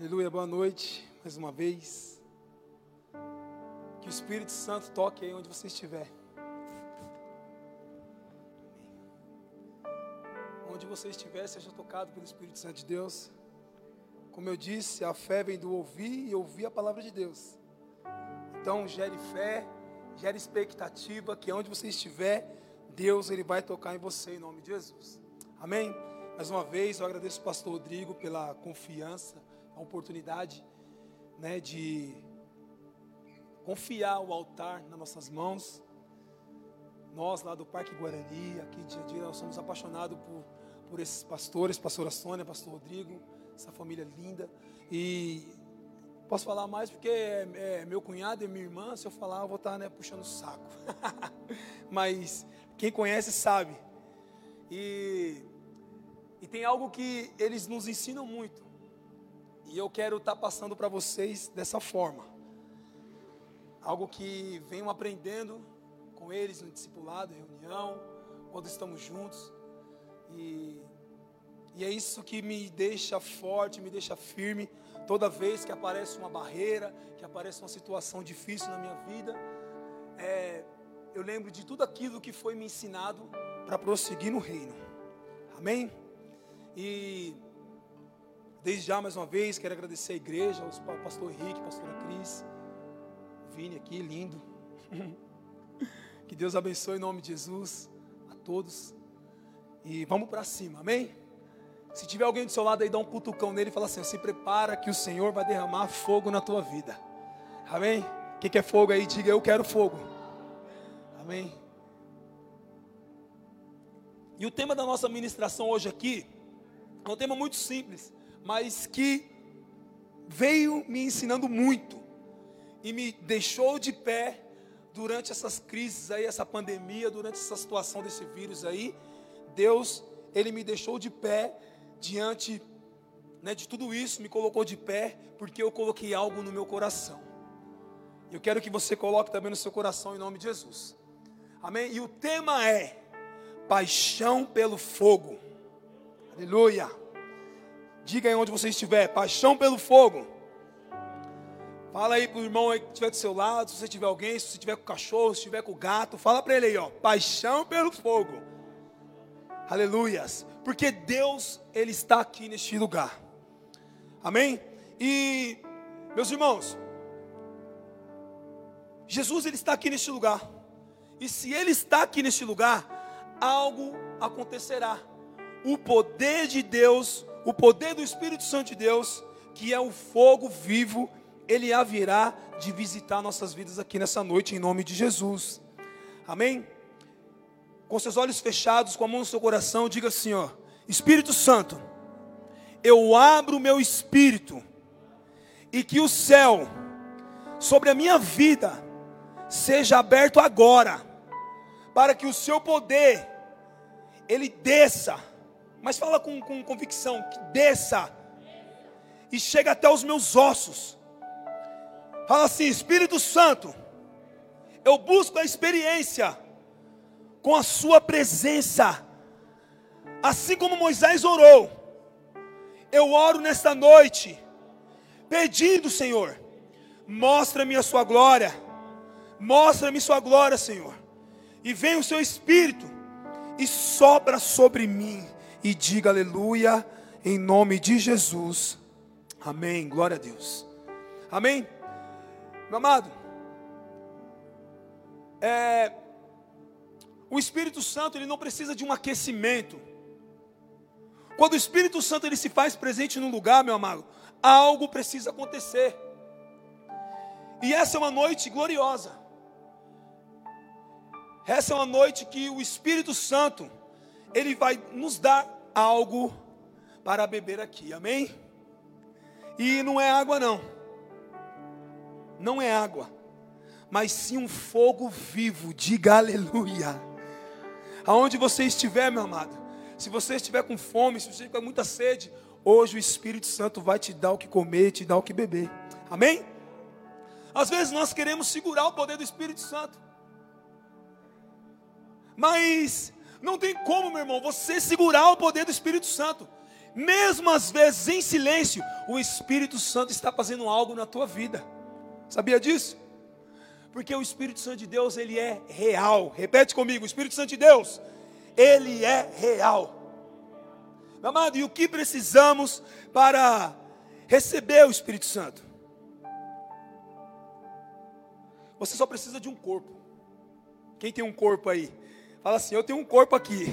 Aleluia, boa noite, mais uma vez. Que o Espírito Santo toque aí onde você estiver. Onde você estiver, seja tocado pelo Espírito Santo de Deus. Como eu disse, a fé vem do ouvir e ouvir a palavra de Deus. Então, gere fé, gere expectativa que onde você estiver, Deus ele vai tocar em você em nome de Jesus. Amém? Mais uma vez, eu agradeço ao pastor Rodrigo pela confiança a oportunidade né, de confiar o altar nas nossas mãos. Nós lá do Parque Guarani, aqui dia a dia, nós somos apaixonados por, por esses pastores, pastora Sônia, pastor Rodrigo, essa família linda. E posso falar mais porque é, é meu cunhado e minha irmã, se eu falar eu vou estar né, puxando o saco. Mas quem conhece sabe. E, e tem algo que eles nos ensinam muito. E eu quero estar tá passando para vocês dessa forma. Algo que venho aprendendo com eles no discipulado, reunião, quando estamos juntos. E, e é isso que me deixa forte, me deixa firme. Toda vez que aparece uma barreira, que aparece uma situação difícil na minha vida, é, eu lembro de tudo aquilo que foi me ensinado para prosseguir no reino. Amém? E Desde já, mais uma vez, quero agradecer a igreja, ao pastor Henrique, pastora Cris, Vini aqui, lindo. Que Deus abençoe em nome de Jesus a todos. E vamos para cima, amém? Se tiver alguém do seu lado aí, dá um cutucão nele e fala assim: se prepara que o Senhor vai derramar fogo na tua vida. Amém? Quem quer fogo aí, diga eu quero fogo. Amém? E o tema da nossa ministração hoje aqui é um tema muito simples mas que veio me ensinando muito e me deixou de pé durante essas crises aí, essa pandemia, durante essa situação desse vírus aí. Deus, ele me deixou de pé diante né, de tudo isso, me colocou de pé porque eu coloquei algo no meu coração. Eu quero que você coloque também no seu coração em nome de Jesus. Amém? E o tema é paixão pelo fogo. Aleluia. Diga aí onde você estiver, paixão pelo fogo. Fala aí para o irmão aí que estiver do seu lado, se você tiver alguém, se você estiver com o cachorro, se estiver com o gato, fala para ele aí, ó, paixão pelo fogo. Aleluias. Porque Deus, Ele está aqui neste lugar. Amém? E, meus irmãos, Jesus, Ele está aqui neste lugar. E se Ele está aqui neste lugar, algo acontecerá. O poder de Deus o poder do Espírito Santo de Deus, que é o fogo vivo, ele haverá de visitar nossas vidas aqui nessa noite, em nome de Jesus. Amém? Com seus olhos fechados, com a mão no seu coração, diga assim: ó, Espírito Santo, eu abro o meu espírito, e que o céu sobre a minha vida seja aberto agora, para que o seu poder ele desça mas fala com, com convicção, que desça e chega até os meus ossos. Fala assim, Espírito Santo, eu busco a experiência com a Sua presença, assim como Moisés orou. Eu oro nesta noite, pedindo, Senhor, mostra-me a Sua glória, mostra-me Sua glória, Senhor, e vem o Seu Espírito e sobra sobre mim e diga aleluia em nome de Jesus. Amém. Glória a Deus. Amém. Meu amado, é, o Espírito Santo ele não precisa de um aquecimento. Quando o Espírito Santo ele se faz presente no lugar, meu amado, algo precisa acontecer. E essa é uma noite gloriosa. Essa é uma noite que o Espírito Santo ele vai nos dar algo para beber aqui, amém? E não é água, não, não é água, mas sim um fogo vivo, diga aleluia. Aonde você estiver, meu amado, se você estiver com fome, se você estiver com muita sede, hoje o Espírito Santo vai te dar o que comer, te dar o que beber, amém? Às vezes nós queremos segurar o poder do Espírito Santo, mas não tem como, meu irmão, você segurar o poder do Espírito Santo. mesmo às vezes em silêncio, o Espírito Santo está fazendo algo na tua vida. Sabia disso? Porque o Espírito Santo de Deus, ele é real. Repete comigo, o Espírito Santo de Deus, ele é real. Amado, e o que precisamos para receber o Espírito Santo? Você só precisa de um corpo. Quem tem um corpo aí? Fala assim, eu tenho um corpo aqui.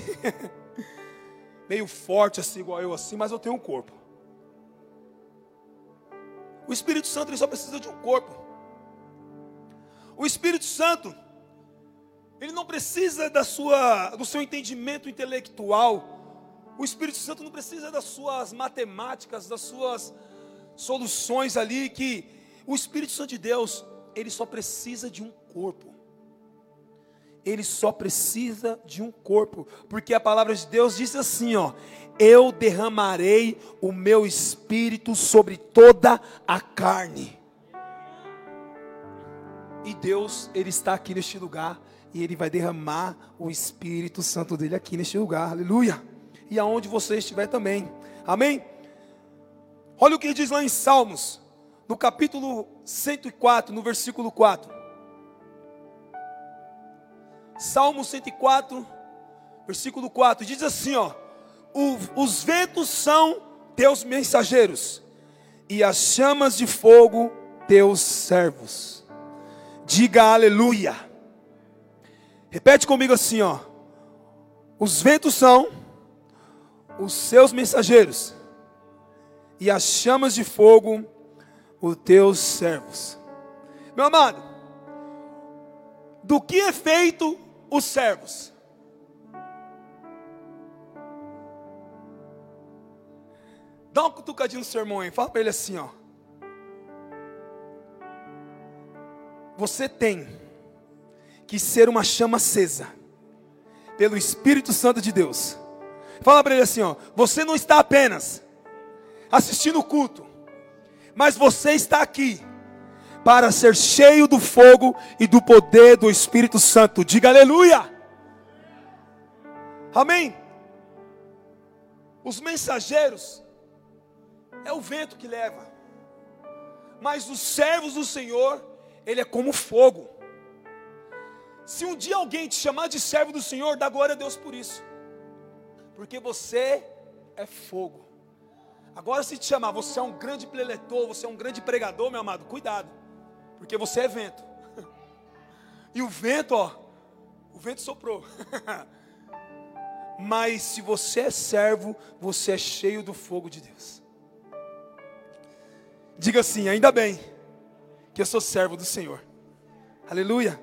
Meio forte assim, igual eu assim, mas eu tenho um corpo. O Espírito Santo ele só precisa de um corpo. O Espírito Santo, ele não precisa da sua, do seu entendimento intelectual. O Espírito Santo não precisa das suas matemáticas, das suas soluções ali que o Espírito Santo de Deus, ele só precisa de um corpo. Ele só precisa de um corpo, porque a palavra de Deus diz assim, ó: Eu derramarei o meu espírito sobre toda a carne. E Deus, Ele está aqui neste lugar. E Ele vai derramar o Espírito Santo dele aqui neste lugar. Aleluia. E aonde você estiver também. Amém? Olha o que diz lá em Salmos, no capítulo 104, no versículo 4. Salmo 104, versículo 4, diz assim: ó, os ventos são teus mensageiros, e as chamas de fogo teus servos. Diga aleluia. Repete comigo assim, ó. Os ventos são os seus mensageiros, e as chamas de fogo os teus servos. Meu amado, do que é feito os servos? Dá uma cutucadinha no sermão aí, fala para ele assim, ó. Você tem que ser uma chama acesa pelo Espírito Santo de Deus. Fala para ele assim, ó, você não está apenas assistindo o culto, mas você está aqui para ser cheio do fogo e do poder do Espírito Santo. Diga aleluia. Amém. Os mensageiros é o vento que leva. Mas os servos do Senhor ele é como fogo. Se um dia alguém te chamar de servo do Senhor, dá glória a Deus por isso, porque você é fogo. Agora, se te chamar, você é um grande preletor, você é um grande pregador, meu amado, cuidado, porque você é vento. E o vento, ó, o vento soprou. Mas se você é servo, você é cheio do fogo de Deus. Diga assim: ainda bem que eu sou servo do Senhor. Aleluia.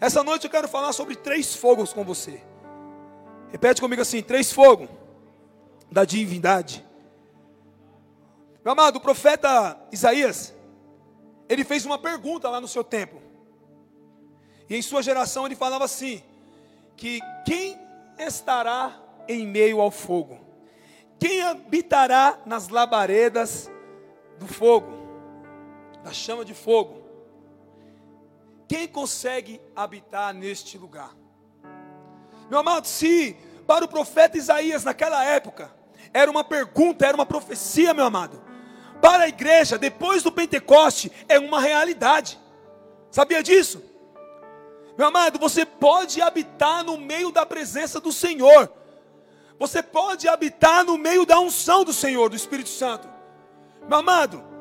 Essa noite eu quero falar sobre três fogos com você. Repete comigo assim: três fogos da divindade. Meu amado, o profeta Isaías, ele fez uma pergunta lá no seu tempo. E em sua geração ele falava assim: que quem estará em meio ao fogo? Quem habitará nas labaredas do fogo? da chama de fogo. Quem consegue habitar neste lugar? Meu amado, se para o profeta Isaías naquela época era uma pergunta, era uma profecia, meu amado, para a igreja depois do Pentecoste é uma realidade. Sabia disso? Meu amado, você pode habitar no meio da presença do Senhor. Você pode habitar no meio da unção do Senhor, do Espírito Santo. Meu amado,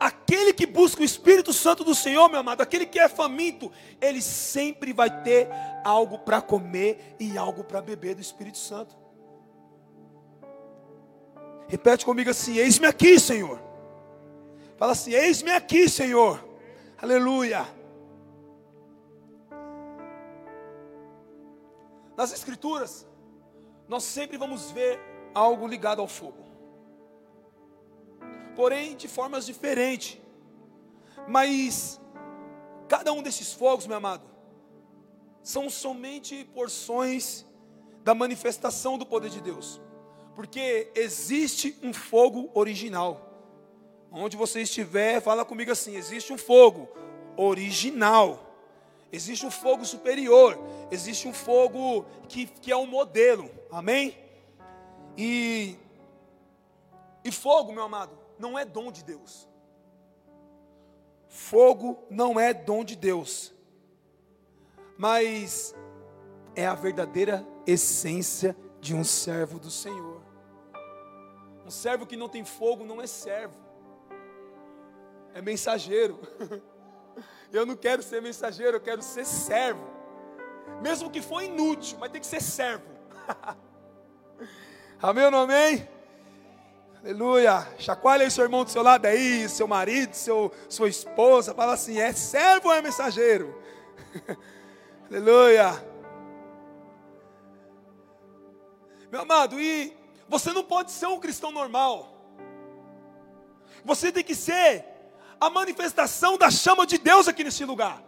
Aquele que busca o Espírito Santo do Senhor, meu amado, aquele que é faminto, ele sempre vai ter algo para comer e algo para beber do Espírito Santo. Repete comigo assim: Eis-me aqui, Senhor. Fala assim: Eis-me aqui, Senhor. Aleluia. Nas Escrituras, nós sempre vamos ver algo ligado ao fogo porém de formas diferentes. Mas cada um desses fogos, meu amado, são somente porções da manifestação do poder de Deus. Porque existe um fogo original. Onde você estiver, fala comigo assim: existe um fogo original. Existe um fogo superior. Existe um fogo que, que é um modelo. Amém? E, e fogo, meu amado, não é dom de Deus. Fogo não é dom de Deus, mas é a verdadeira essência de um servo do Senhor. Um servo que não tem fogo não é servo, é mensageiro. Eu não quero ser mensageiro, eu quero ser servo. Mesmo que for inútil, mas tem que ser servo. amém ou não amém? Aleluia. Chacoalha aí seu irmão do seu lado aí, seu marido, seu, sua esposa. Fala assim: é servo ou é mensageiro? Aleluia. Meu amado, e você não pode ser um cristão normal. Você tem que ser a manifestação da chama de Deus aqui nesse lugar.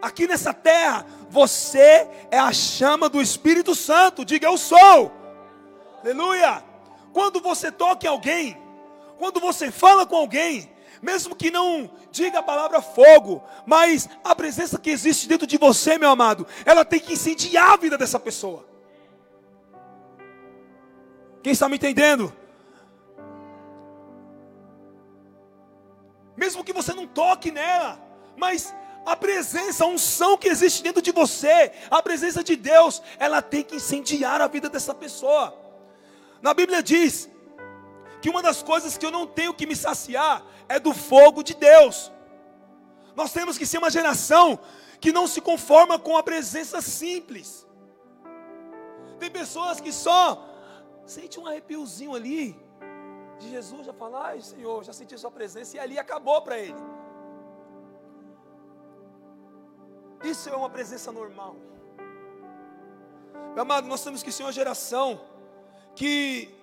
Aqui nessa terra, você é a chama do Espírito Santo. Diga eu sou. Aleluia. Quando você toca em alguém, quando você fala com alguém, mesmo que não diga a palavra fogo, mas a presença que existe dentro de você, meu amado, ela tem que incendiar a vida dessa pessoa. Quem está me entendendo? Mesmo que você não toque nela, mas a presença, a unção que existe dentro de você, a presença de Deus, ela tem que incendiar a vida dessa pessoa. Na Bíblia diz que uma das coisas que eu não tenho que me saciar é do fogo de Deus. Nós temos que ser uma geração que não se conforma com a presença simples. Tem pessoas que só sente um arrepiozinho ali de Jesus, já fala, ai Senhor, já senti sua presença e ali acabou para ele. Isso é uma presença normal. Meu amado, nós temos que ser uma geração que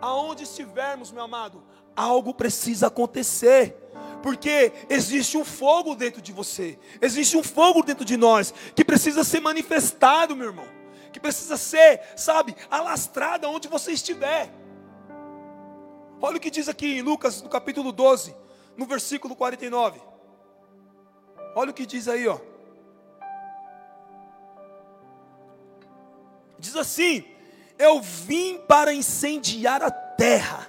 aonde estivermos, meu amado, algo precisa acontecer. Porque existe um fogo dentro de você, existe um fogo dentro de nós que precisa ser manifestado, meu irmão, que precisa ser, sabe, alastrado onde você estiver. Olha o que diz aqui em Lucas, no capítulo 12, no versículo 49. Olha o que diz aí, ó. Diz assim: eu vim para incendiar a terra.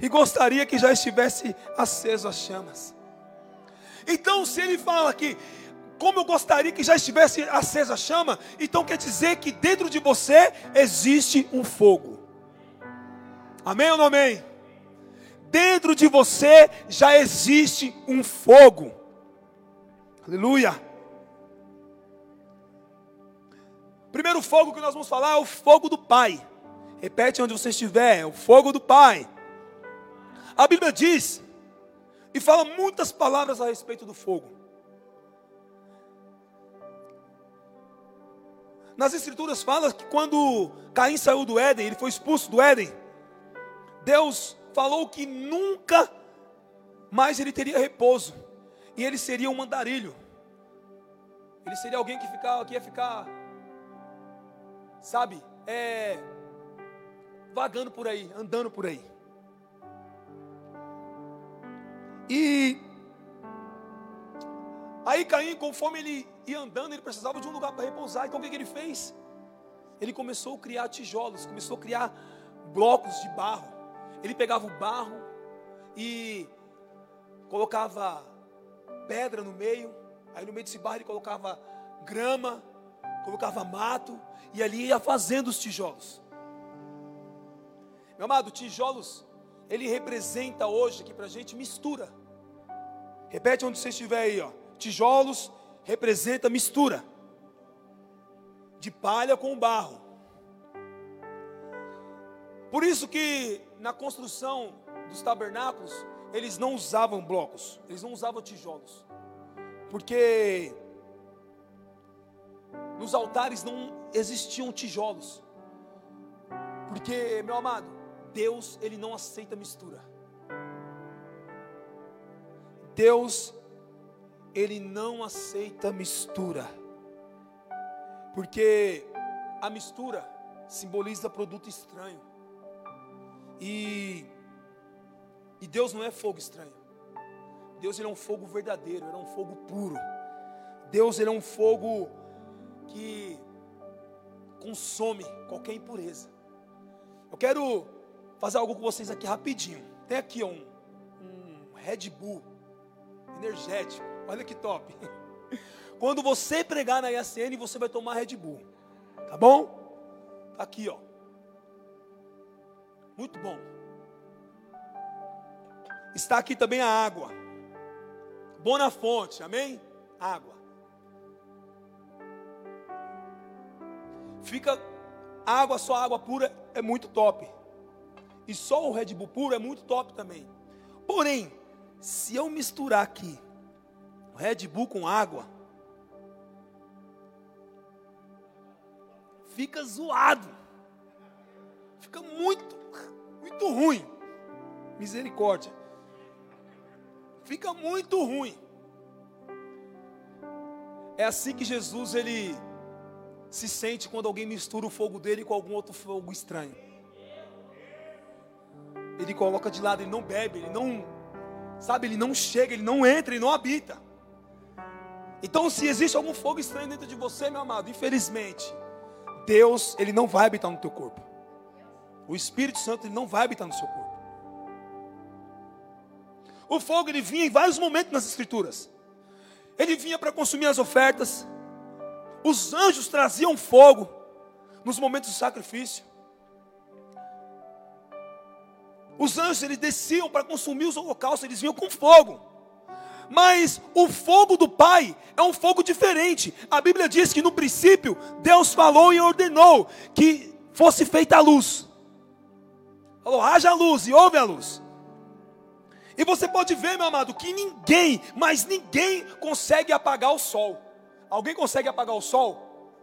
E gostaria que já estivesse aceso as chamas. Então, se ele fala que, como eu gostaria que já estivesse acesa a chama, então quer dizer que dentro de você existe um fogo. Amém ou não amém? Dentro de você já existe um fogo. Aleluia. Primeiro fogo que nós vamos falar é o fogo do Pai. Repete onde você estiver, é o fogo do Pai. A Bíblia diz e fala muitas palavras a respeito do fogo. Nas escrituras fala que quando Caim saiu do Éden, ele foi expulso do Éden. Deus falou que nunca mais ele teria repouso. E ele seria um mandarilho. Ele seria alguém que, ficava, que ia ficar sabe, é, vagando por aí, andando por aí. E aí Caim, conforme ele ia andando, ele precisava de um lugar para repousar. Então o que, que ele fez? Ele começou a criar tijolos, começou a criar blocos de barro. Ele pegava o barro e colocava pedra no meio. Aí no meio desse barro ele colocava grama, colocava mato e ali ia fazendo os tijolos. Meu amado, tijolos, ele representa hoje aqui para a gente mistura. Repete onde você estiver aí, ó. Tijolos representa mistura de palha com barro. Por isso que na construção dos tabernáculos eles não usavam blocos, eles não usavam tijolos, porque nos altares não existiam tijolos. Porque, meu amado, Deus, ele não aceita mistura. Deus, ele não aceita mistura. Porque a mistura simboliza produto estranho. E, e Deus não é fogo estranho. Deus ele é um fogo verdadeiro, ele é um fogo puro. Deus ele é um fogo que consome qualquer impureza. Eu quero fazer algo com vocês aqui rapidinho. Tem aqui um, um Red Bull energético. Olha que top. Quando você pregar na IACN, você vai tomar Red Bull. Tá bom? Tá aqui, ó. Muito bom. Está aqui também a água. Bona fonte, amém? Água. Fica água, só água pura é muito top. E só o Red Bull puro é muito top também. Porém, se eu misturar aqui Red Bull com água, fica zoado. Fica muito, muito ruim. Misericórdia. Fica muito ruim. É assim que Jesus ele se sente quando alguém mistura o fogo dele com algum outro fogo estranho. Ele coloca de lado, ele não bebe, ele não, sabe, ele não chega, ele não entra, ele não habita. Então, se existe algum fogo estranho dentro de você, meu amado, infelizmente, Deus, ele não vai habitar no teu corpo. O Espírito Santo, ele não vai habitar no seu corpo. O fogo, ele vinha em vários momentos nas Escrituras. Ele vinha para consumir as ofertas. Os anjos traziam fogo nos momentos do sacrifício. Os anjos eles desciam para consumir os holocaustos, eles vinham com fogo. Mas o fogo do Pai é um fogo diferente. A Bíblia diz que no princípio Deus falou e ordenou que fosse feita a luz. Falou, haja luz e ouve a luz. E você pode ver, meu amado, que ninguém, mas ninguém consegue apagar o sol. Alguém consegue apagar o sol?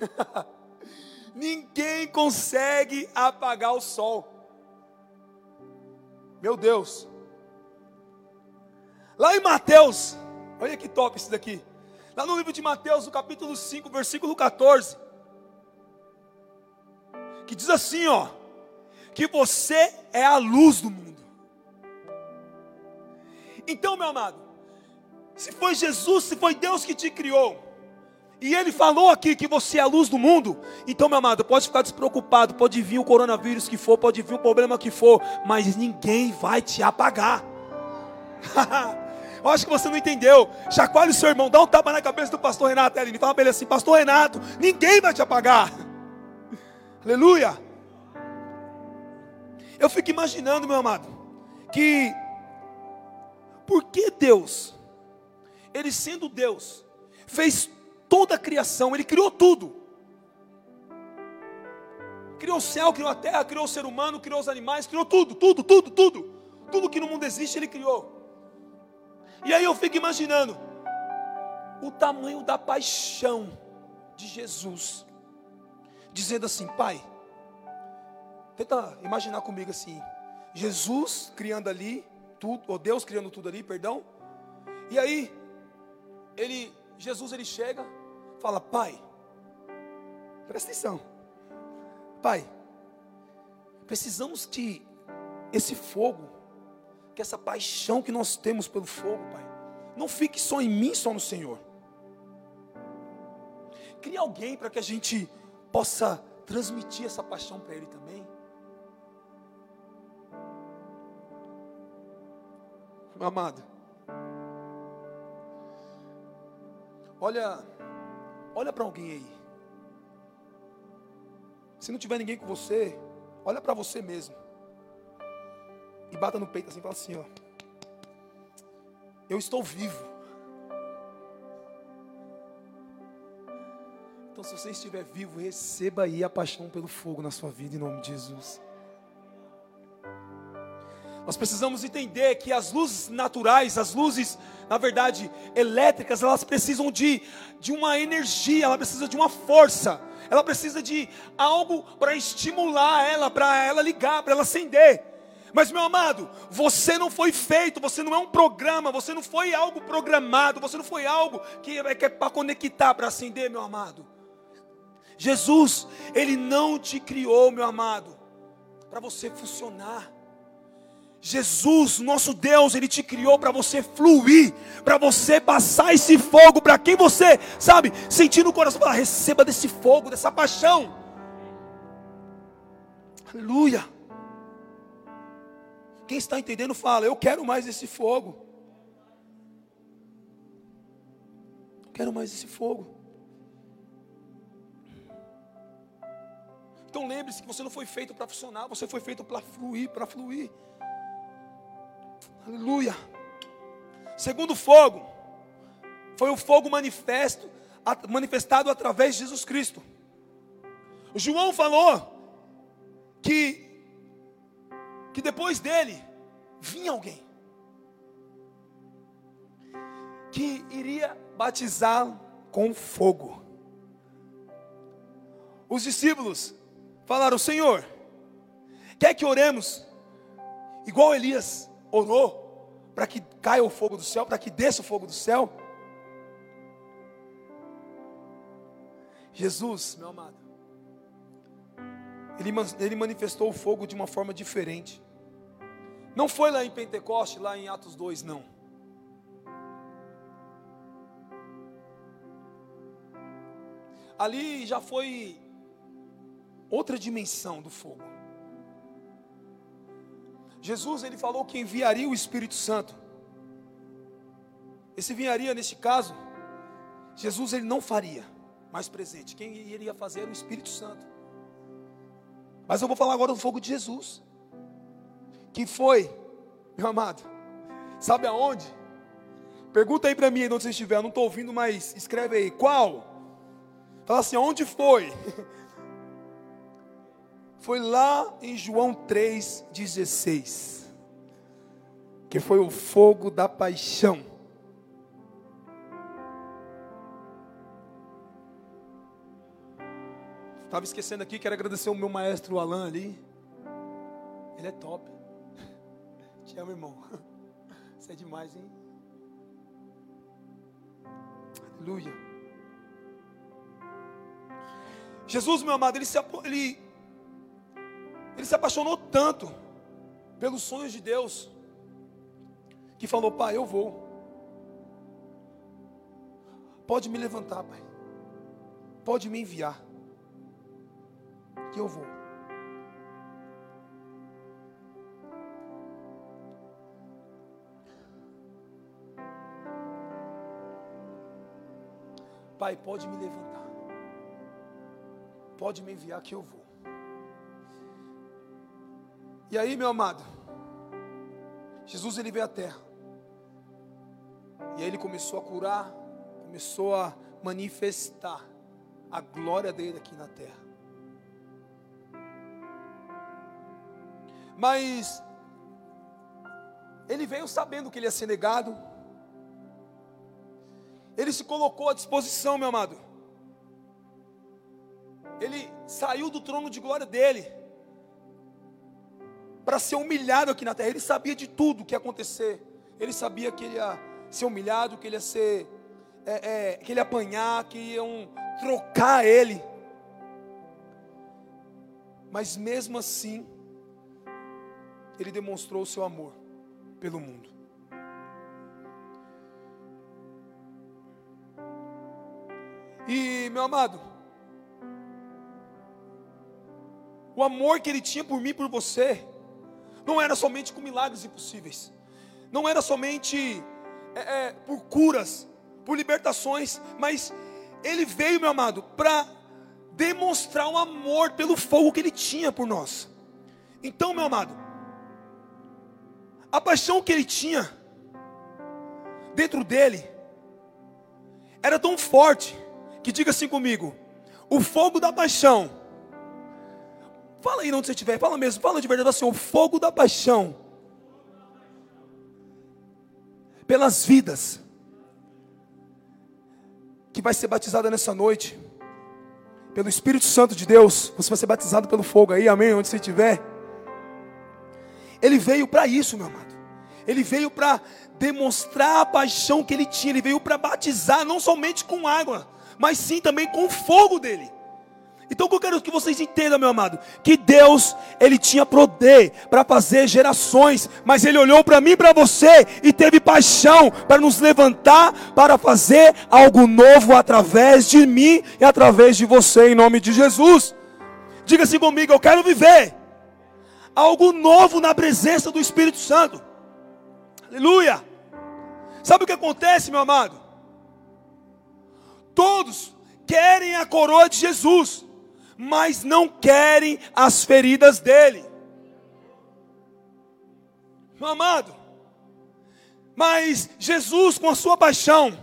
ninguém consegue apagar o sol. Meu Deus. Lá em Mateus, olha que top isso daqui. Lá no livro de Mateus, no capítulo 5, versículo 14. Que diz assim, ó: que você é a luz do mundo. Então, meu amado, se foi Jesus, se foi Deus que te criou, e Ele falou aqui que você é a luz do mundo, então, meu amado, pode ficar despreocupado, pode vir o coronavírus que for, pode vir o problema que for, mas ninguém vai te apagar. Eu acho que você não entendeu. Chacoalhe o seu irmão, dá um tapa na cabeça do pastor Renato. Ele fala para ele assim: Pastor Renato, ninguém vai te apagar. Aleluia. Eu fico imaginando, meu amado, que por que Deus, Ele sendo Deus, fez toda a criação, Ele criou tudo. Criou o céu, criou a terra, criou o ser humano, criou os animais, criou tudo, tudo, tudo, tudo. Tudo que no mundo existe, Ele criou. E aí eu fico imaginando o tamanho da paixão de Jesus, dizendo assim: Pai, tenta imaginar comigo assim, Jesus criando ali, tudo, ou Deus criando tudo ali, perdão. E aí, ele, Jesus ele chega, fala: Pai, presta atenção, Pai, precisamos que esse fogo, que essa paixão que nós temos pelo fogo, Pai, não fique só em mim, só no Senhor. Cria alguém para que a gente possa transmitir essa paixão para Ele também. meu amado. Olha, olha para alguém aí. Se não tiver ninguém com você, olha para você mesmo. E bata no peito assim fala assim, ó. Eu estou vivo. Então, se você estiver vivo, receba aí a paixão pelo fogo na sua vida, em nome de Jesus. Nós precisamos entender que as luzes naturais, as luzes, na verdade, elétricas, elas precisam de, de uma energia, ela precisa de uma força, ela precisa de algo para estimular ela, para ela ligar, para ela acender. Mas, meu amado, você não foi feito, você não é um programa, você não foi algo programado, você não foi algo que é, é para conectar, para acender, meu amado. Jesus, Ele não te criou, meu amado, para você funcionar. Jesus, nosso Deus, Ele te criou para você fluir, para você passar esse fogo para quem você, sabe, sentir no coração, falar, receba desse fogo, dessa paixão. Aleluia. Quem está entendendo, fala: Eu quero mais esse fogo. Quero mais esse fogo. Então lembre-se que você não foi feito para funcionar, você foi feito para fluir, para fluir. Aleluia. Segundo fogo, foi o fogo manifesto, manifestado através de Jesus Cristo. João falou que que depois dele vinha alguém que iria batizá-lo com fogo. Os discípulos falaram: Senhor, quer que oremos igual Elias orou para que caia o fogo do céu, para que desça o fogo do céu? Jesus, meu amado, ele, ele manifestou o fogo de uma forma diferente. Não foi lá em Pentecoste, lá em Atos 2, não. Ali já foi outra dimensão do fogo. Jesus ele falou que enviaria o Espírito Santo. Esse enviaria neste caso, Jesus ele não faria mais presente. Quem iria fazer era o Espírito Santo. Mas eu vou falar agora do fogo de Jesus. Que foi, meu amado, sabe aonde? Pergunta aí para mim, onde você estiver, eu não estou ouvindo, mas escreve aí, qual? Fala assim, onde foi? Foi lá em João 3,16. Que foi o fogo da paixão. Estava esquecendo aqui, quero agradecer o meu maestro Alan ali. Ele é top. Te amo, irmão. Isso é demais, hein? Aleluia. Jesus, meu amado, ele se, ele, ele se apaixonou tanto pelos sonhos de Deus, que falou: Pai, eu vou. Pode me levantar, Pai. Pode me enviar que eu vou. Pai, pode me levantar. Pode me enviar que eu vou. E aí, meu amado, Jesus ele veio à terra. E aí ele começou a curar, começou a manifestar a glória dele aqui na terra. Mas ele veio sabendo que ele ia ser negado. Ele se colocou à disposição, meu amado. Ele saiu do trono de glória dele para ser humilhado aqui na terra. Ele sabia de tudo que ia acontecer. Ele sabia que ele ia ser humilhado, que ele ia ser, é, é, que ele ia apanhar, que iam trocar ele. Mas mesmo assim, ele demonstrou o seu amor pelo mundo. E, meu amado, o amor que ele tinha por mim e por você, não era somente com milagres impossíveis, não era somente é, é, por curas, por libertações, mas ele veio, meu amado, para demonstrar o um amor pelo fogo que ele tinha por nós. Então, meu amado, a paixão que ele tinha dentro dele era tão forte que diga assim comigo: o fogo da paixão. Fala aí onde você estiver, fala mesmo, fala de verdade assim: o fogo da paixão pelas vidas que vai ser batizada nessa noite pelo Espírito Santo de Deus. Você vai ser batizado pelo fogo aí, amém? Onde você estiver. Ele veio para isso, meu amado. Ele veio para demonstrar a paixão que ele tinha. Ele veio para batizar não somente com água, mas sim também com o fogo dele. Então eu quero que vocês entendam, meu amado, que Deus, ele tinha poder para fazer gerações, mas ele olhou para mim e para você e teve paixão para nos levantar para fazer algo novo através de mim e através de você em nome de Jesus. Diga assim comigo, eu quero viver algo novo na presença do Espírito Santo. Aleluia! Sabe o que acontece, meu amado? Todos querem a coroa de Jesus, mas não querem as feridas dele. Meu amado, mas Jesus, com a sua paixão,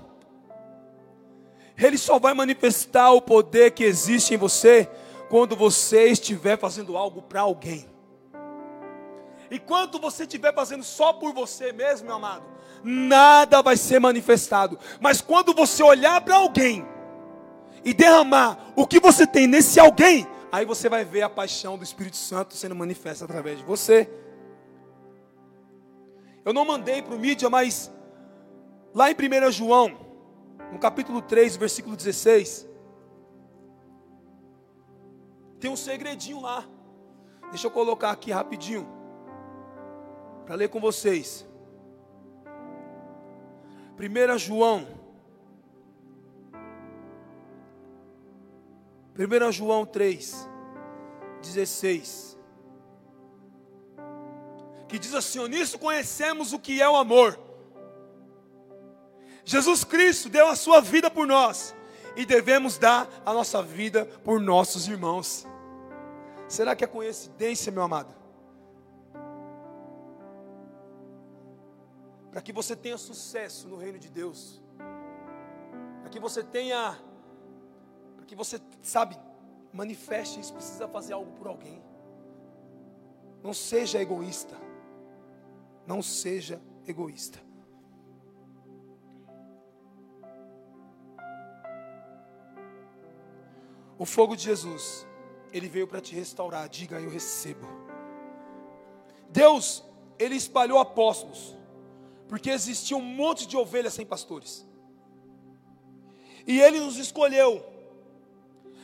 ele só vai manifestar o poder que existe em você quando você estiver fazendo algo para alguém. E quando você estiver fazendo só por você mesmo, meu amado, nada vai ser manifestado. Mas quando você olhar para alguém e derramar o que você tem nesse alguém, aí você vai ver a paixão do Espírito Santo sendo manifesta através de você. Eu não mandei para o mídia, mas lá em 1 João, no capítulo 3, versículo 16, tem um segredinho lá. Deixa eu colocar aqui rapidinho para ler com vocês. 1 João. 1 João 3, 16. Que diz assim: Nisso conhecemos o que é o amor. Jesus Cristo deu a sua vida por nós e devemos dar a nossa vida por nossos irmãos. Será que é coincidência, meu amado? Para que você tenha sucesso no reino de Deus, para que você tenha, para que você, sabe, manifeste isso, precisa fazer algo por alguém. Não seja egoísta. Não seja egoísta. O fogo de Jesus, ele veio para te restaurar. Diga, eu recebo. Deus, ele espalhou apóstolos porque existia um monte de ovelhas sem pastores. E ele nos escolheu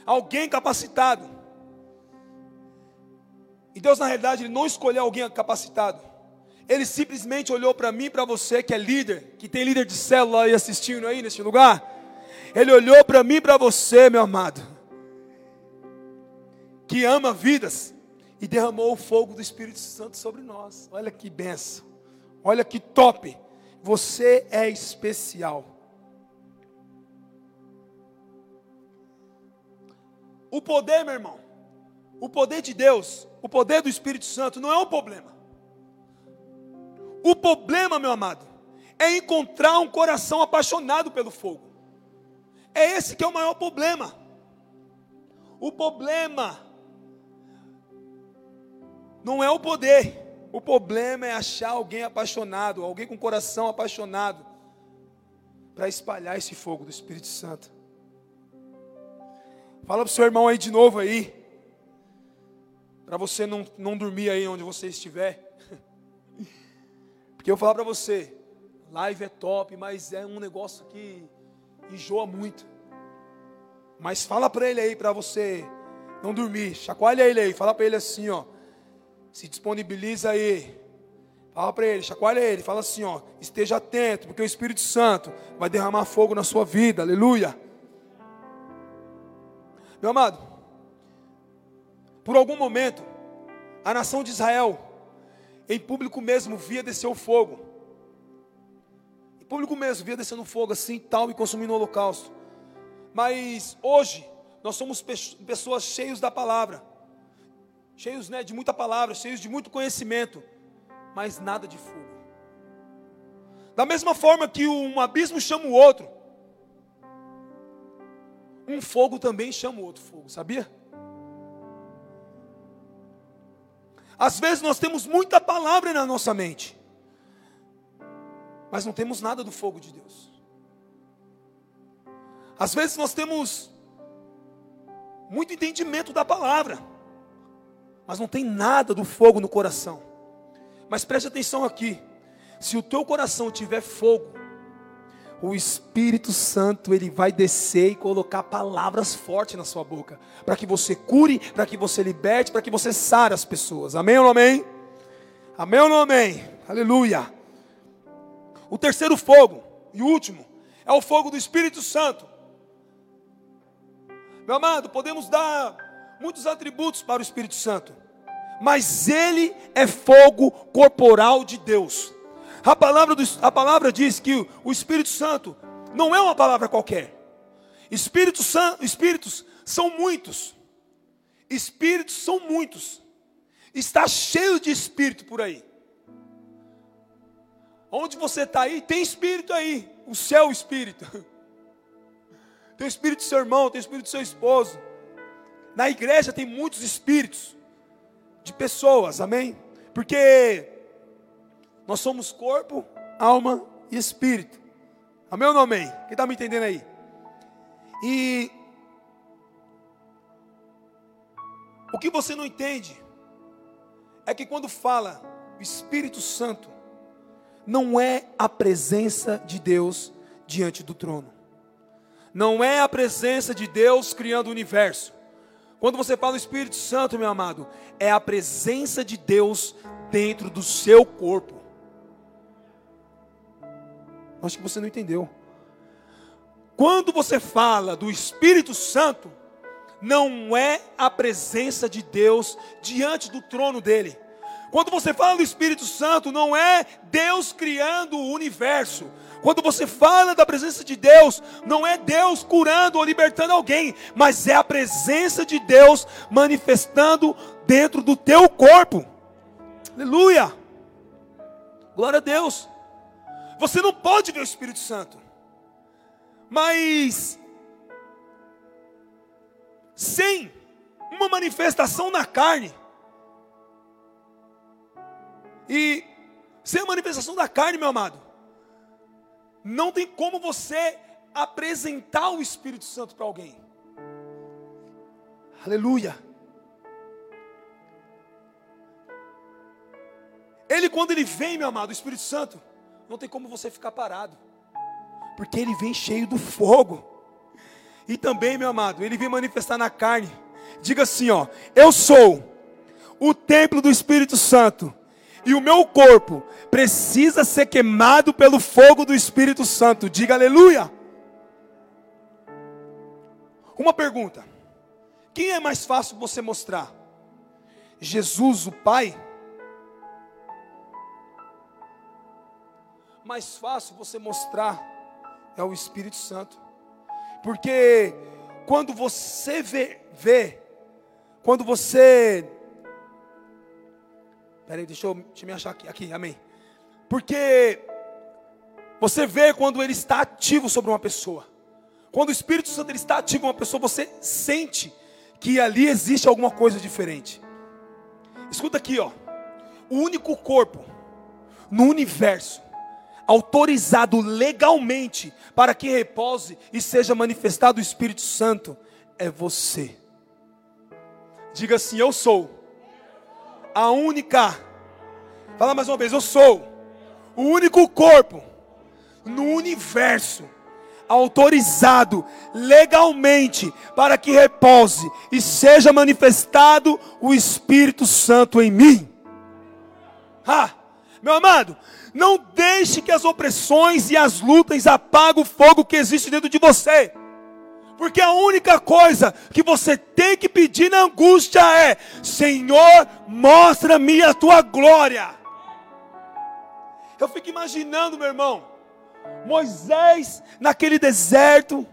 alguém capacitado. E Deus, na realidade, ele não escolheu alguém capacitado. Ele simplesmente olhou para mim, para você que é líder, que tem líder de célula aí assistindo aí neste lugar. Ele olhou para mim, para você, meu amado, que ama vidas e derramou o fogo do Espírito Santo sobre nós. Olha que benção. Olha que top. Você é especial. O poder, meu irmão, o poder de Deus, o poder do Espírito Santo não é um problema. O problema, meu amado, é encontrar um coração apaixonado pelo fogo. É esse que é o maior problema. O problema não é o poder. O problema é achar alguém apaixonado, alguém com coração apaixonado, para espalhar esse fogo do Espírito Santo. Fala para o seu irmão aí de novo aí, para você não, não dormir aí onde você estiver. Porque eu falar para você, live é top, mas é um negócio que enjoa muito. Mas fala para ele aí, para você não dormir. Chacoalha ele aí, fala para ele assim, ó. Se disponibiliza aí. Fala para ele, chacoalha ele, fala assim, ó, esteja atento, porque o Espírito Santo vai derramar fogo na sua vida. Aleluia. Meu amado, por algum momento, a nação de Israel, em público mesmo, via descer o fogo. Em público mesmo, via descendo fogo assim, tal, e consumindo o holocausto. Mas hoje, nós somos pessoas cheias da palavra cheios né, de muita palavra, cheios de muito conhecimento, mas nada de fogo. Da mesma forma que um abismo chama o outro, um fogo também chama o outro fogo, sabia? Às vezes nós temos muita palavra na nossa mente, mas não temos nada do fogo de Deus. Às vezes nós temos muito entendimento da palavra, mas não tem nada do fogo no coração. Mas preste atenção aqui: se o teu coração tiver fogo, o Espírito Santo ele vai descer e colocar palavras fortes na sua boca, para que você cure, para que você liberte, para que você sare as pessoas. Amém ou não amém? Amém ou não amém? Aleluia. O terceiro fogo e último é o fogo do Espírito Santo. Meu amado, podemos dar muitos atributos para o Espírito Santo. mas ele é fogo corporal de Deus. A palavra, do, a palavra diz que o Espírito Santo não é uma palavra qualquer. Espírito Santo, espíritos são muitos. Espíritos são muitos. Está cheio de espírito por aí. Onde você está aí, tem espírito aí. O céu espírito. Tem o espírito do seu irmão, tem o espírito do seu esposo. Na igreja tem muitos espíritos de pessoas, amém? Porque nós somos corpo, alma e espírito. Amém ou não amém? Quem está me entendendo aí? E o que você não entende é que quando fala o Espírito Santo, não é a presença de Deus diante do trono. Não é a presença de Deus criando o universo. Quando você fala do Espírito Santo, meu amado, é a presença de Deus dentro do seu corpo. Acho que você não entendeu. Quando você fala do Espírito Santo, não é a presença de Deus diante do trono dele. Quando você fala do Espírito Santo, não é Deus criando o universo. Quando você fala da presença de Deus, não é Deus curando ou libertando alguém, mas é a presença de Deus manifestando dentro do teu corpo. Aleluia! Glória a Deus. Você não pode ver o Espírito Santo, mas sem uma manifestação na carne, e sem a manifestação da carne, meu amado, não tem como você apresentar o Espírito Santo para alguém. Aleluia. Ele, quando ele vem, meu amado, o Espírito Santo, não tem como você ficar parado, porque ele vem cheio do fogo. E também, meu amado, ele vem manifestar na carne. Diga assim, ó: Eu sou o templo do Espírito Santo e o meu corpo precisa ser queimado pelo fogo do Espírito Santo. Diga aleluia. Uma pergunta: quem é mais fácil você mostrar? Jesus, o Pai? Mais fácil você mostrar é o Espírito Santo. Porque quando você vê, vê quando você Peraí, deixa eu, deixa eu me achar aqui, aqui, amém. Porque você vê quando ele está ativo sobre uma pessoa. Quando o Espírito Santo ele está ativo em uma pessoa, você sente que ali existe alguma coisa diferente. Escuta aqui, ó. O único corpo no universo autorizado legalmente para que repouse e seja manifestado o Espírito Santo é você. Diga assim: Eu sou a única. Fala mais uma vez, eu sou o único corpo no universo autorizado legalmente para que repouse e seja manifestado o Espírito Santo em mim. Ah, meu amado, não deixe que as opressões e as lutas apaguem o fogo que existe dentro de você. Porque a única coisa que você tem que pedir na angústia é: Senhor, mostra-me a tua glória. Eu fico imaginando, meu irmão, Moisés naquele deserto,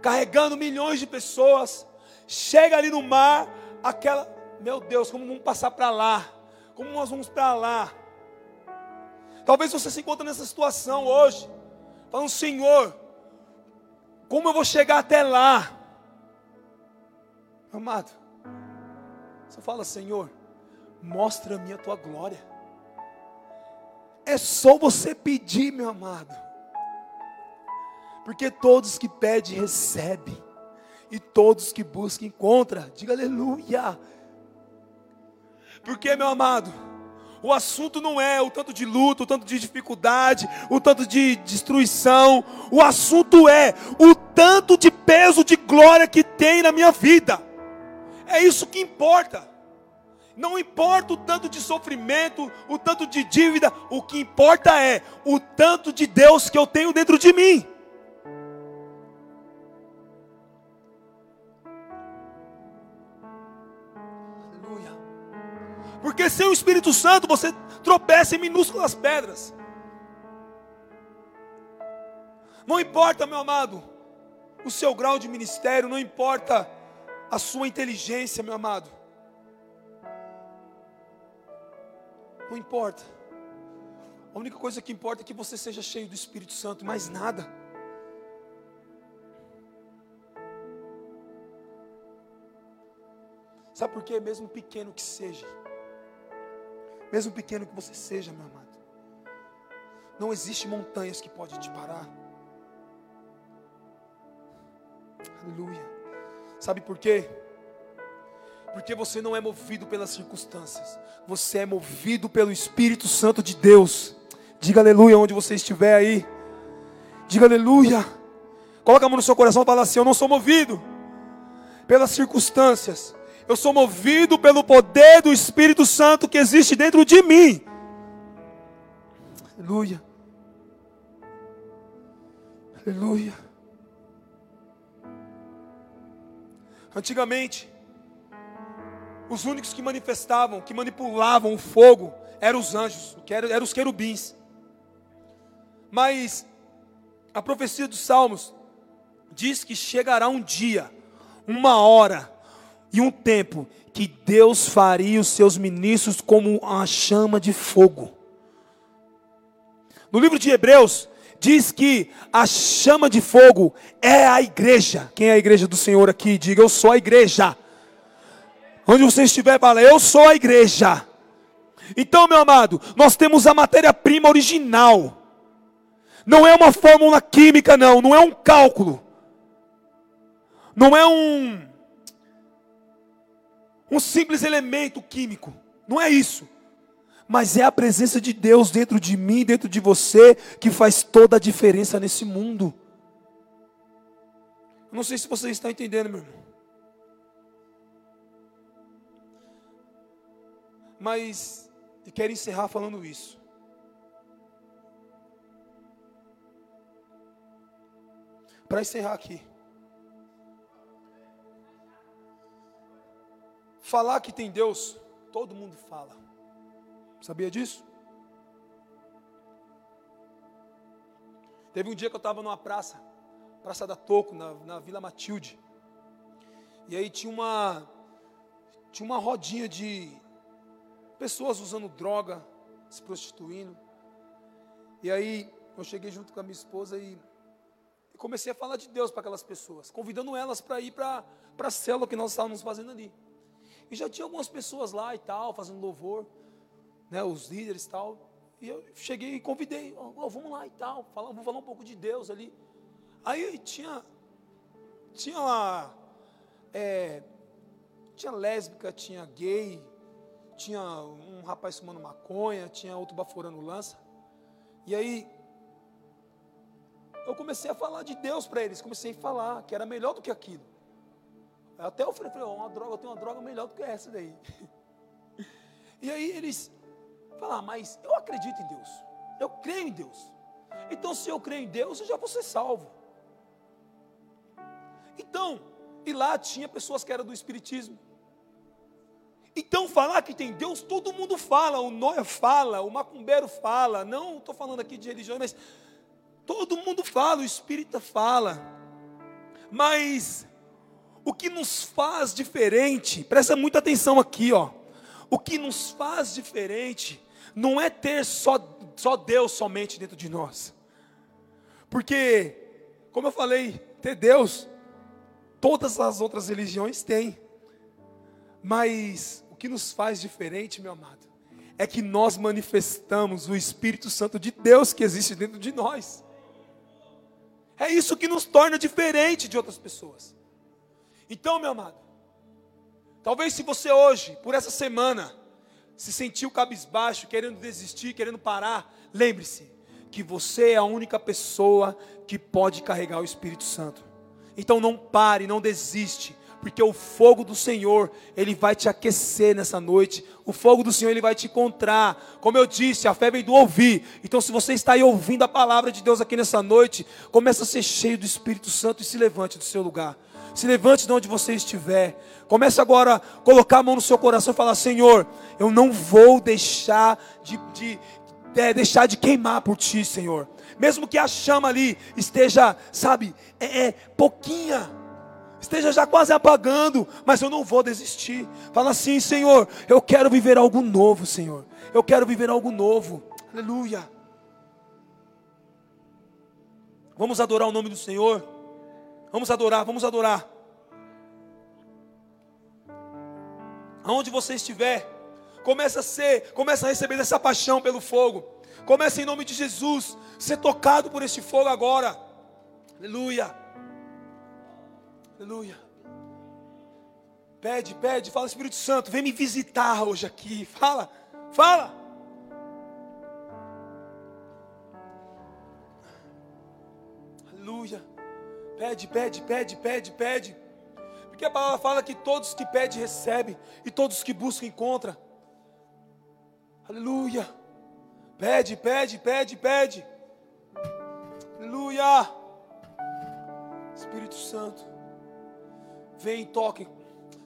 carregando milhões de pessoas, chega ali no mar, aquela, meu Deus, como vamos passar para lá? Como nós vamos para lá? Talvez você se encontre nessa situação hoje, falando, Senhor, como eu vou chegar até lá? Amado, você fala, Senhor, mostra-me a tua glória. É só você pedir, meu amado. Porque todos que pedem, recebem. E todos que buscam, encontram. Diga aleluia. Porque, meu amado, o assunto não é o tanto de luta, o tanto de dificuldade, o tanto de destruição. O assunto é o tanto de peso de glória que tem na minha vida. É isso que importa. Não importa o tanto de sofrimento, o tanto de dívida, o que importa é o tanto de Deus que eu tenho dentro de mim. Porque sem o Espírito Santo você tropeça em minúsculas pedras. Não importa, meu amado, o seu grau de ministério, não importa a sua inteligência, meu amado. Não importa. A única coisa que importa é que você seja cheio do Espírito Santo, mais nada. Sabe por quê? Mesmo pequeno que seja, mesmo pequeno que você seja, meu amado, não existe montanhas que podem te parar. Aleluia. Sabe por quê? Porque você não é movido pelas circunstâncias, você é movido pelo Espírito Santo de Deus. Diga aleluia onde você estiver aí. Diga aleluia. Coloca a mão no seu coração e fala assim: Eu não sou movido pelas circunstâncias, eu sou movido pelo poder do Espírito Santo que existe dentro de mim. Aleluia. Aleluia. Antigamente, os únicos que manifestavam, que manipulavam o fogo, eram os anjos, eram os querubins. Mas a profecia dos Salmos diz que chegará um dia, uma hora e um tempo que Deus faria os seus ministros como uma chama de fogo. No livro de Hebreus, diz que a chama de fogo é a igreja. Quem é a igreja do Senhor aqui? Diga, eu sou a igreja. Onde você estiver, fala, eu sou a igreja. Então, meu amado, nós temos a matéria-prima original. Não é uma fórmula química, não. Não é um cálculo. Não é um, um simples elemento químico. Não é isso. Mas é a presença de Deus dentro de mim, dentro de você, que faz toda a diferença nesse mundo. não sei se você está entendendo, meu irmão. Mas eu quero encerrar falando isso. Para encerrar aqui. Falar que tem Deus, todo mundo fala. Sabia disso? Teve um dia que eu estava numa praça, Praça da Toco, na, na Vila Matilde. E aí tinha uma, tinha uma rodinha de, pessoas usando droga, se prostituindo. E aí eu cheguei junto com a minha esposa e comecei a falar de Deus para aquelas pessoas, convidando elas para ir para a célula que nós estávamos fazendo ali. E já tinha algumas pessoas lá e tal, fazendo louvor, né, os líderes e tal. E eu cheguei e convidei, oh, vamos lá e tal, falar, vou falar um pouco de Deus ali. Aí tinha, tinha lá, é, tinha lésbica, tinha gay, tinha um rapaz fumando maconha, tinha outro baforando lança. E aí eu comecei a falar de Deus para eles, comecei a falar que era melhor do que aquilo. Até eu falei, oh, uma droga, eu tenho uma droga melhor do que essa daí. E aí eles falaram, mas eu acredito em Deus, eu creio em Deus. Então se eu creio em Deus, eu já vou ser salvo. Então, e lá tinha pessoas que eram do Espiritismo. Então, falar que tem Deus, todo mundo fala, o Noia fala, o macumbeiro fala, não estou falando aqui de religião, mas todo mundo fala, o espírita fala. Mas o que nos faz diferente, presta muita atenção aqui, ó. O que nos faz diferente não é ter só, só Deus somente dentro de nós. Porque, como eu falei, ter Deus, todas as outras religiões têm. Mas o que nos faz diferente, meu amado, é que nós manifestamos o Espírito Santo de Deus que existe dentro de nós. É isso que nos torna diferente de outras pessoas. Então, meu amado, talvez se você hoje, por essa semana, se sentiu cabisbaixo, querendo desistir, querendo parar, lembre-se que você é a única pessoa que pode carregar o Espírito Santo. Então não pare, não desiste, porque o fogo do Senhor, ele vai te aquecer nessa noite. O fogo do Senhor, ele vai te encontrar. Como eu disse, a fé vem do ouvir. Então, se você está aí ouvindo a palavra de Deus aqui nessa noite, comece a ser cheio do Espírito Santo e se levante do seu lugar. Se levante de onde você estiver. Comece agora a colocar a mão no seu coração e falar: Senhor, eu não vou deixar de, de, de é, deixar de queimar por Ti, Senhor. Mesmo que a chama ali esteja, sabe, é, é pouquinha esteja já quase apagando, mas eu não vou desistir. Fala assim, Senhor, eu quero viver algo novo, Senhor. Eu quero viver algo novo. Aleluia. Vamos adorar o nome do Senhor. Vamos adorar, vamos adorar. Aonde você estiver, começa a ser, começa a receber essa paixão pelo fogo. Começa em nome de Jesus, ser tocado por este fogo agora. Aleluia. Aleluia. Pede, pede, fala Espírito Santo, vem me visitar hoje aqui. Fala, fala. Aleluia. Pede, pede, pede, pede, pede. Porque a palavra fala que todos que pedem recebem e todos que buscam encontram. Aleluia. Pede, pede, pede, pede. Aleluia. Espírito Santo. Vem, toque,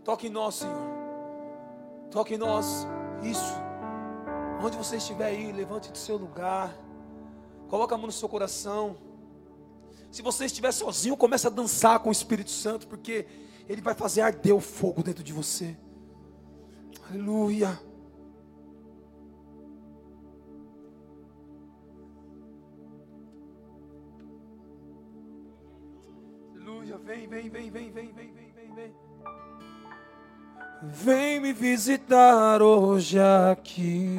toque em nós, Senhor. Toque em nós. Isso. Onde você estiver aí, levante do seu lugar. Coloque a mão no seu coração. Se você estiver sozinho, comece a dançar com o Espírito Santo, porque ele vai fazer arder o fogo dentro de você. Aleluia. Aleluia. Vem, vem, vem, vem, vem, vem, vem. Vem me visitar hoje aqui.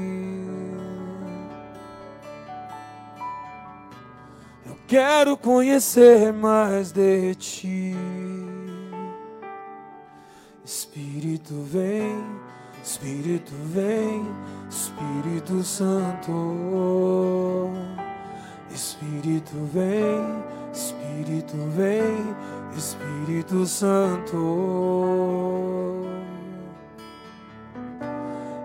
Eu quero conhecer mais de ti. Espírito vem, Espírito vem, Espírito Santo. Espírito vem, Espírito vem, Espírito Santo.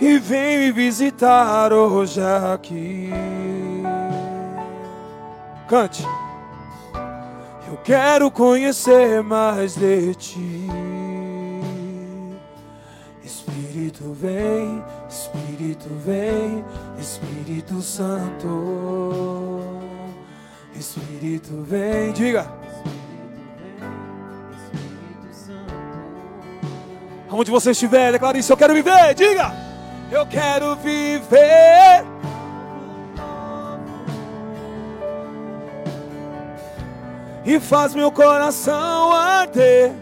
e vem me visitar hoje aqui. Cante. Eu quero conhecer mais de ti. Espírito vem, Espírito vem, Espírito Santo. Espírito vem, diga. Onde você estiver, declare isso. Eu quero viver, diga eu quero viver. E faz meu coração arder.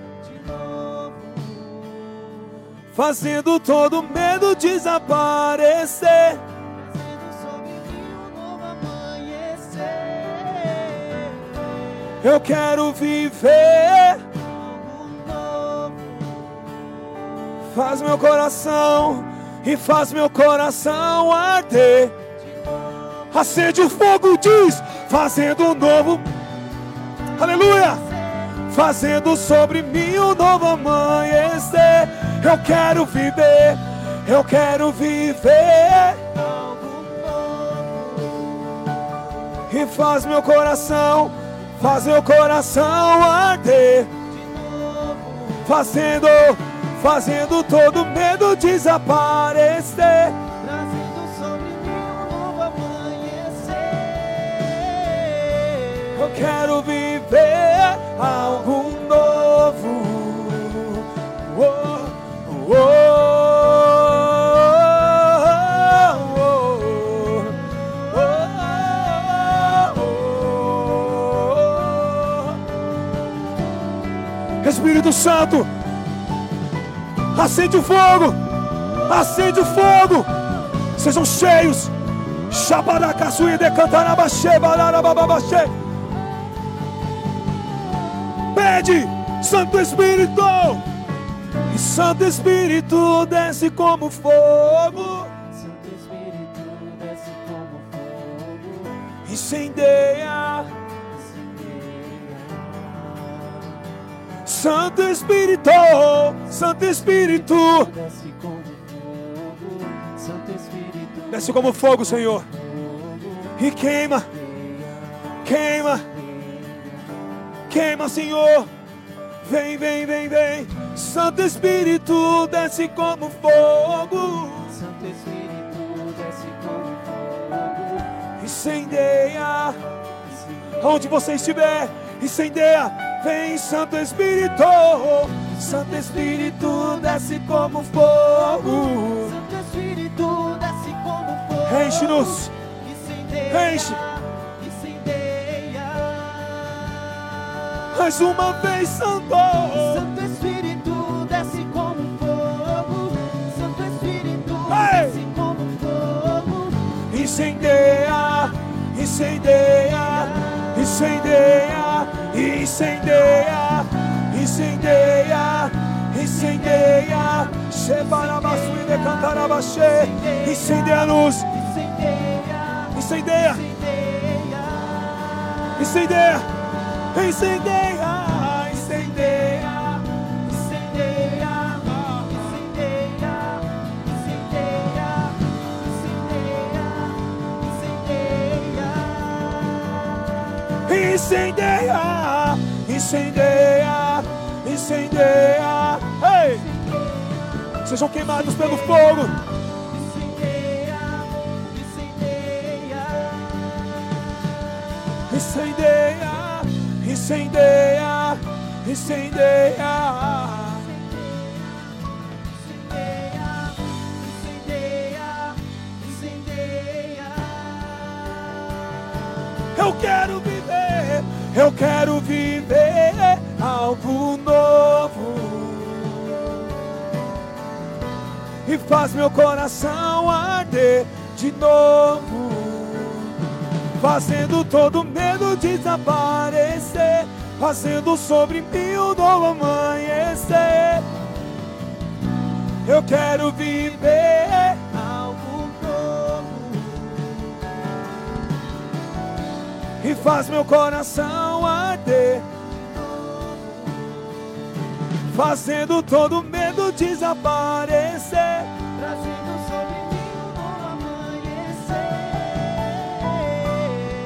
Fazendo todo medo desaparecer. Eu quero viver. Faz meu coração e faz meu coração arder. Acende o fogo, diz, fazendo um novo, aleluia, fazendo sobre mim um novo amanhecer. Eu quero viver, eu quero viver. E faz meu coração, faz meu coração arder, fazendo fazendo todo medo desaparecer. Trazendo sobre mim um novo amanhecer. Eu quero viver algo novo. Oh, oh, Espírito Santo. Acende o fogo. Acende o fogo. Sejam cheios. Shabarakaçuí de bararababaxê. Pede, Santo Espírito. E Santo Espírito desce como fogo. Santo Espírito desce como fogo, Incendeia. Santo Espírito, Santo Espírito, desce como fogo, Santo Espírito desce como fogo, Senhor, e queima, queima, queima, Senhor. Vem, vem, vem, vem. Santo Espírito, desce como fogo, Santo Espírito desce como fogo, incendeia. Onde você estiver, incendeia. Vem, Santo Espírito, Santo Espírito, desce como fogo. Santo Espírito desce como fogo, Enche-nos. Enche. incendeia. Mais uma vez, Santo. Santo Espírito desce como fogo, Santo Espírito Ei. desce como fogo, Incendeia, incendeia, incendeia, incendeia, incendeia, incendeia. Shebarabasu e decantarabaxê. Incendeia a luz, incendeia, incendeia, incendeia, incendeia, incendeia. incendeia, incendeia, incendeia, incendeia, Incendeia. Ei! Sejam queimados pelo fogo. Incendeia, incendeia, incendeia. Eu quero viver, eu quero viver E faz meu coração arder de novo. Fazendo todo medo desaparecer. Fazendo sobre mim um novo amanhecer. Eu quero viver Algo novo, e faz meu coração arder. Fazendo todo medo desaparecer. Trazendo sobre mim um novo amanhecer.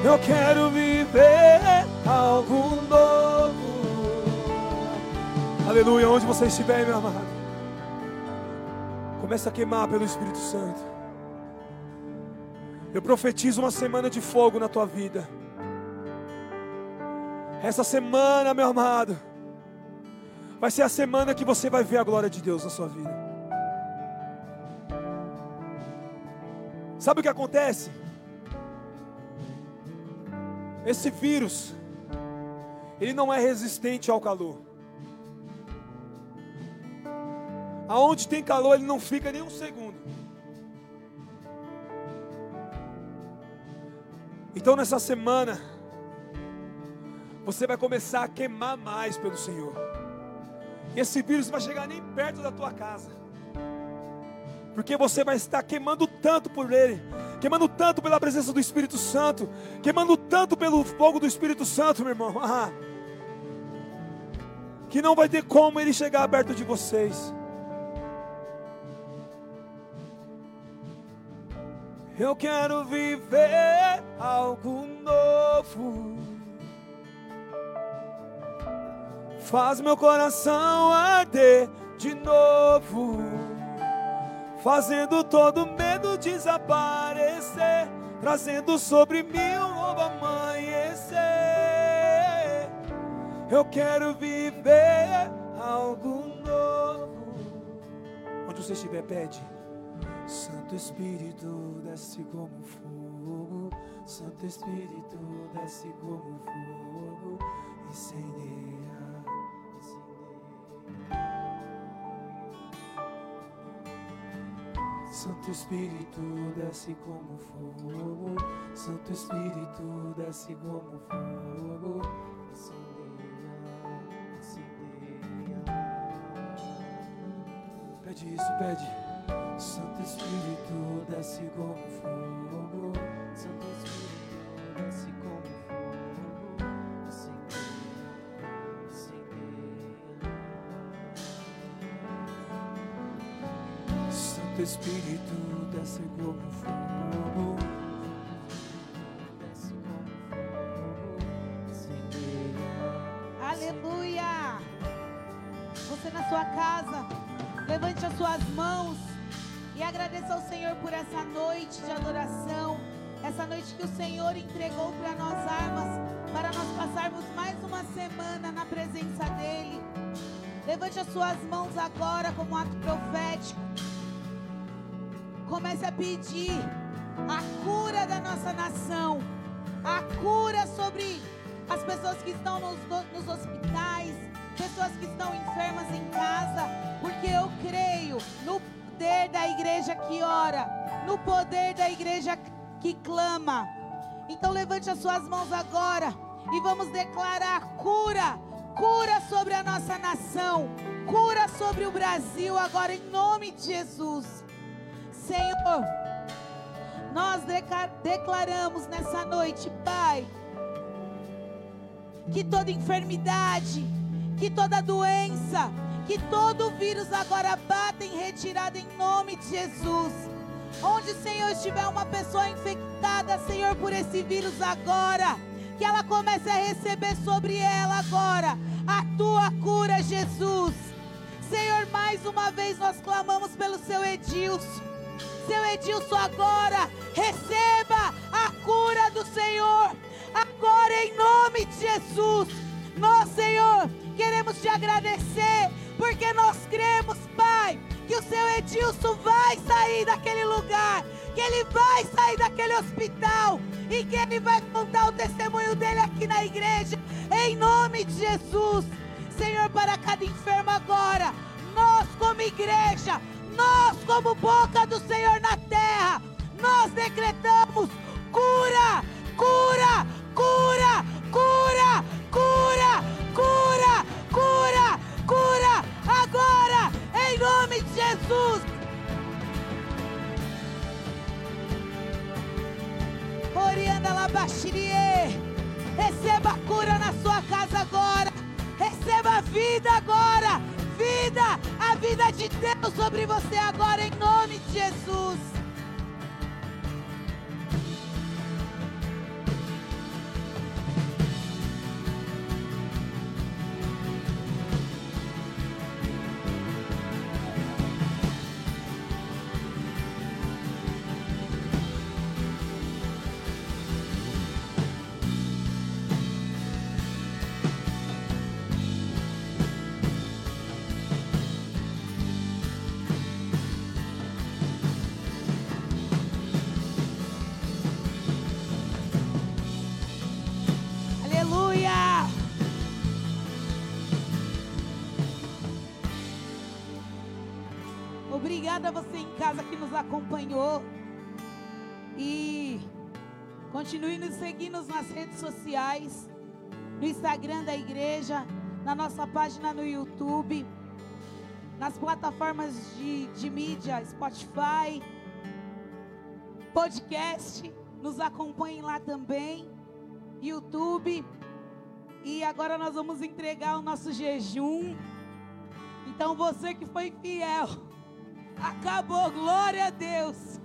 Eu quero viver algo novo. Aleluia, onde você estiver, meu amado. Começa a queimar pelo Espírito Santo. Eu profetizo uma semana de fogo na tua vida. Essa semana, meu amado, vai ser a semana que você vai ver a glória de Deus na sua vida. Sabe o que acontece? Esse vírus, ele não é resistente ao calor. Aonde tem calor, ele não fica nem um segundo. Então nessa semana, você vai começar a queimar mais pelo Senhor. Esse vírus não vai chegar nem perto da tua casa. Porque você vai estar queimando tanto por Ele, queimando tanto pela presença do Espírito Santo, queimando tanto pelo fogo do Espírito Santo, meu irmão, ah, que não vai ter como Ele chegar perto de vocês. Eu quero viver algo novo. Faz meu coração arder de novo, fazendo todo medo desaparecer, trazendo sobre mim um novo amanhecer. Eu quero viver algo novo. Onde você estiver, pede. Santo Espírito desce como fogo, Santo Espírito desce como fogo, incendeia. Santo Espírito desce como fogo, Santo Espírito desce como fogo. Incendeia, incendeia. Pede isso, pede. Santo Espírito desce como fogo, agradeça ao Senhor por essa noite de adoração, essa noite que o Senhor entregou para nós armas, para nós passarmos mais uma semana na presença dEle. Levante as suas mãos agora como ato profético. Comece a pedir a cura da nossa nação, a cura sobre as pessoas que estão nos, nos hospitais, pessoas que estão enfermas em casa, porque eu creio no poder da igreja que ora, no poder da igreja que clama. Então levante as suas mãos agora e vamos declarar cura, cura sobre a nossa nação, cura sobre o Brasil agora em nome de Jesus. Senhor, nós declaramos nessa noite, Pai, que toda enfermidade, que toda doença, que todo vírus agora bata em retirada em nome de Jesus. Onde, Senhor, estiver uma pessoa infectada, Senhor, por esse vírus agora, que ela comece a receber sobre ela agora a tua cura, Jesus. Senhor, mais uma vez nós clamamos pelo seu Edilson. Seu Edilson agora, receba a cura do Senhor. Agora em nome de Jesus. Nós, Senhor, queremos te agradecer porque nós cremos, Pai, que o seu Edilson vai sair daquele lugar, que ele vai sair daquele hospital e que ele vai contar o testemunho dele aqui na igreja, em nome de Jesus. Senhor, para cada enfermo agora, nós como igreja, nós como boca do Senhor na terra, nós decretamos cura, cura, cura, Jesus. Orianda Labaxirie, receba a cura na sua casa agora, receba a vida agora, vida, a vida de Deus sobre você agora, em nome de Jesus. Obrigada a você em casa que nos acompanhou. E continue nos seguindo nas redes sociais, no Instagram da igreja, na nossa página no YouTube, nas plataformas de, de mídia, Spotify, podcast. Nos acompanhem lá também. YouTube. E agora nós vamos entregar o nosso jejum. Então você que foi fiel, acabou, glória a Deus.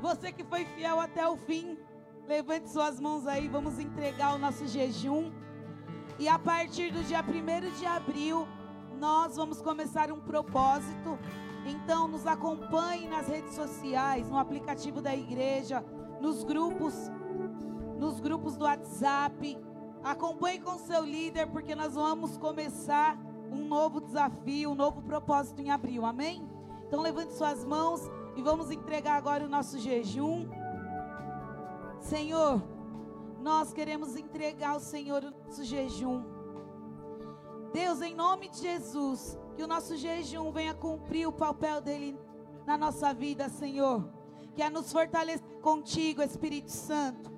Você que foi fiel até o fim, levante suas mãos aí, vamos entregar o nosso jejum. E a partir do dia 1 de abril, nós vamos começar um propósito. Então nos acompanhe nas redes sociais, no aplicativo da igreja, nos grupos nos grupos do WhatsApp. Acompanhe com seu líder, porque nós vamos começar um novo desafio, um novo propósito em abril. Amém? Então levante suas mãos e vamos entregar agora o nosso jejum. Senhor, nós queremos entregar ao Senhor o nosso jejum. Deus, em nome de Jesus, que o nosso jejum venha cumprir o papel dele na nossa vida, Senhor. Que é nos fortalecer contigo, Espírito Santo.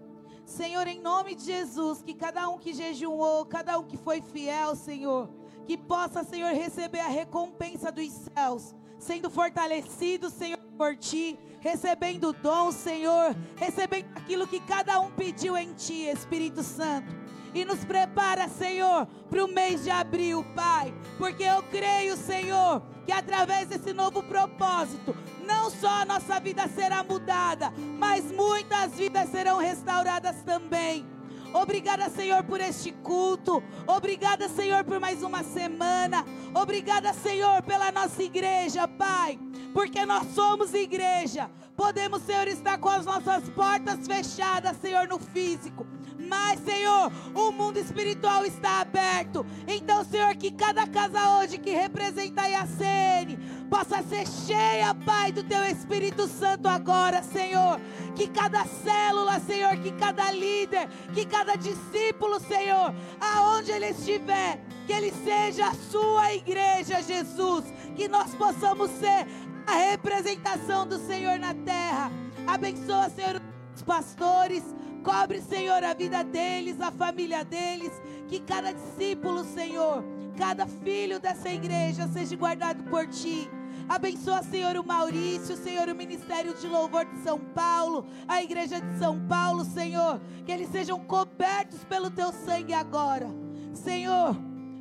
Senhor, em nome de Jesus, que cada um que jejuou, cada um que foi fiel, Senhor, que possa, Senhor, receber a recompensa dos céus, sendo fortalecido, Senhor, por ti, recebendo dom, Senhor, recebendo aquilo que cada um pediu em ti, Espírito Santo e nos prepara, Senhor, para o mês de abril, Pai, porque eu creio, Senhor, que através desse novo propósito, não só a nossa vida será mudada, mas muitas vidas serão restauradas também. Obrigada, Senhor, por este culto. Obrigada, Senhor, por mais uma semana. Obrigada, Senhor, pela nossa igreja, Pai. Porque nós somos igreja. Podemos, Senhor, estar com as nossas portas fechadas, Senhor, no físico mais, Senhor. O mundo espiritual está aberto. Então, Senhor, que cada casa hoje que representa a IACN possa ser cheia, Pai, do Teu Espírito Santo agora, Senhor. Que cada célula, Senhor, que cada líder, que cada discípulo, Senhor, aonde ele estiver, que ele seja a Sua igreja, Jesus. Que nós possamos ser a representação do Senhor na terra. Abençoa, Senhor, os pastores Cobre, Senhor, a vida deles, a família deles. Que cada discípulo, Senhor, cada filho dessa igreja seja guardado por ti. Abençoa, Senhor, o Maurício, Senhor, o Ministério de Louvor de São Paulo, a Igreja de São Paulo, Senhor. Que eles sejam cobertos pelo teu sangue agora. Senhor,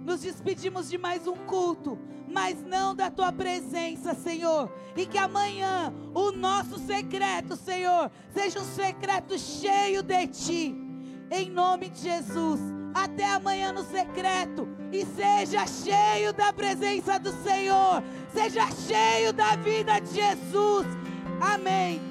nos despedimos de mais um culto, mas não da tua presença, Senhor. E que amanhã o nosso secreto, Senhor, seja um secreto cheio de ti. Em nome de Jesus. Até amanhã no secreto. E seja cheio da presença do Senhor. Seja cheio da vida de Jesus. Amém.